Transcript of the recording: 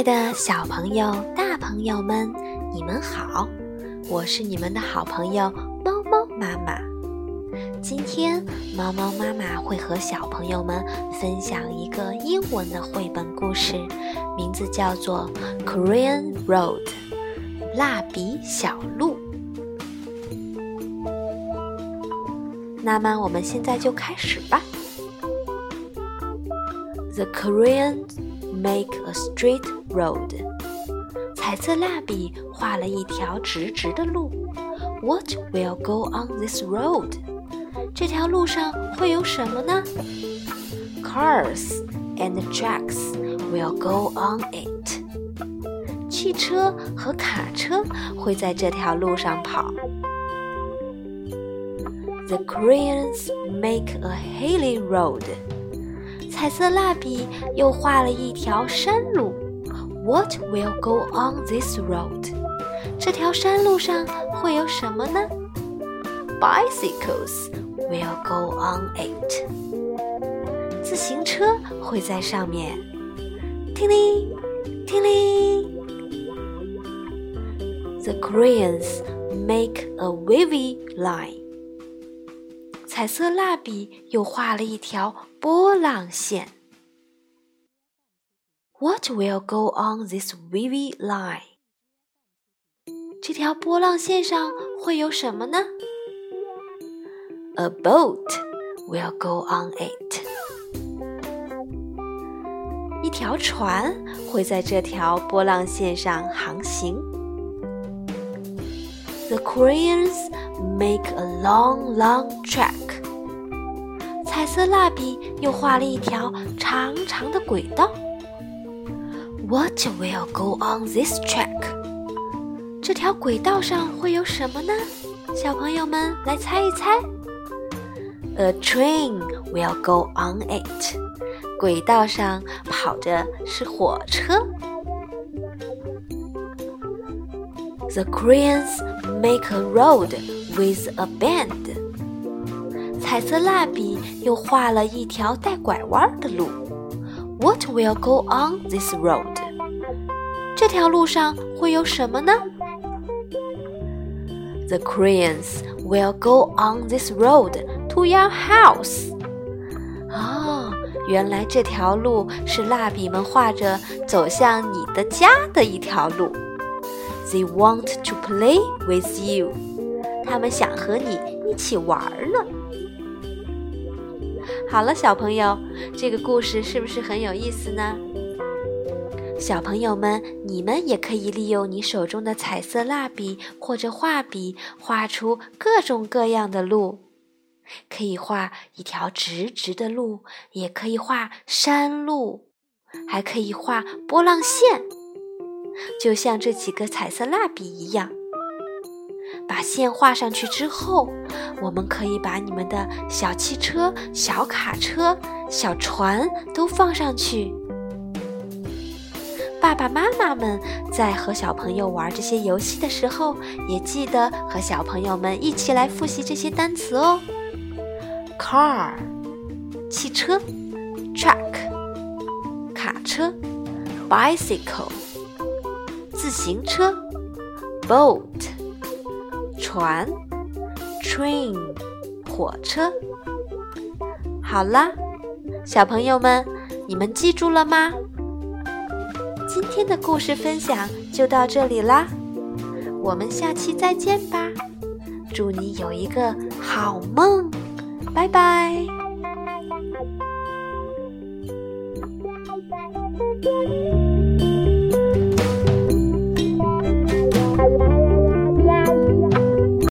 爱的小朋友、大朋友们，你们好！我是你们的好朋友猫猫妈妈。今天，猫猫妈妈会和小朋友们分享一个英文的绘本故事，名字叫做《Korean Road》（蜡笔小路）。那么，我们现在就开始吧。The Koreans make a straight road. 彩色蜡笔画了一条直直的路。What will go on this road? 这条路上会有什么呢？Cars and trucks will go on it. 汽车和卡车会在这条路上跑。The Koreans make a hilly road. 彩色蜡笔又画了一条山路。 What will go on this road？这条山路上会有什么呢？Bicycles will go on it。自行车会在上面。叮铃，叮铃。The Koreans make a wavy line。彩色蜡笔又画了一条波浪线。 What will go on this wavy line？这条波浪线上会有什么呢？A boat will go on it。一条船会在这条波浪线上航行。The Koreans make a long, long track. 彩色蜡笔又画了一条长长的轨道。What will go on this track？这条轨道上会有什么呢？小朋友们来猜一猜。A train will go on it。轨道上跑着是火车。The Koreans make a road with a bend. 彩色蜡笔又画了一条带拐弯的路。What will go on this road？ 这条路上会有什么呢？The crayons will go on this road to your house。哦，原来这条路是蜡笔们画着走向你的家的一条路。They want to play with you。他们想和你一起玩呢。好了，小朋友，这个故事是不是很有意思呢？小朋友们，你们也可以利用你手中的彩色蜡笔或者画笔，画出各种各样的路。可以画一条直直的路，也可以画山路，还可以画波浪线，就像这几个彩色蜡笔一样。把线画上去之后，我们可以把你们的小汽车、小卡车、小船都放上去。爸爸妈妈们在和小朋友玩这些游戏的时候，也记得和小朋友们一起来复习这些单词哦。Car，汽车；truck，卡车；bicycle，自行车；boat。船，train，火车。好啦，小朋友们，你们记住了吗？今天的故事分享就到这里啦，我们下期再见吧。祝你有一个好梦，拜拜。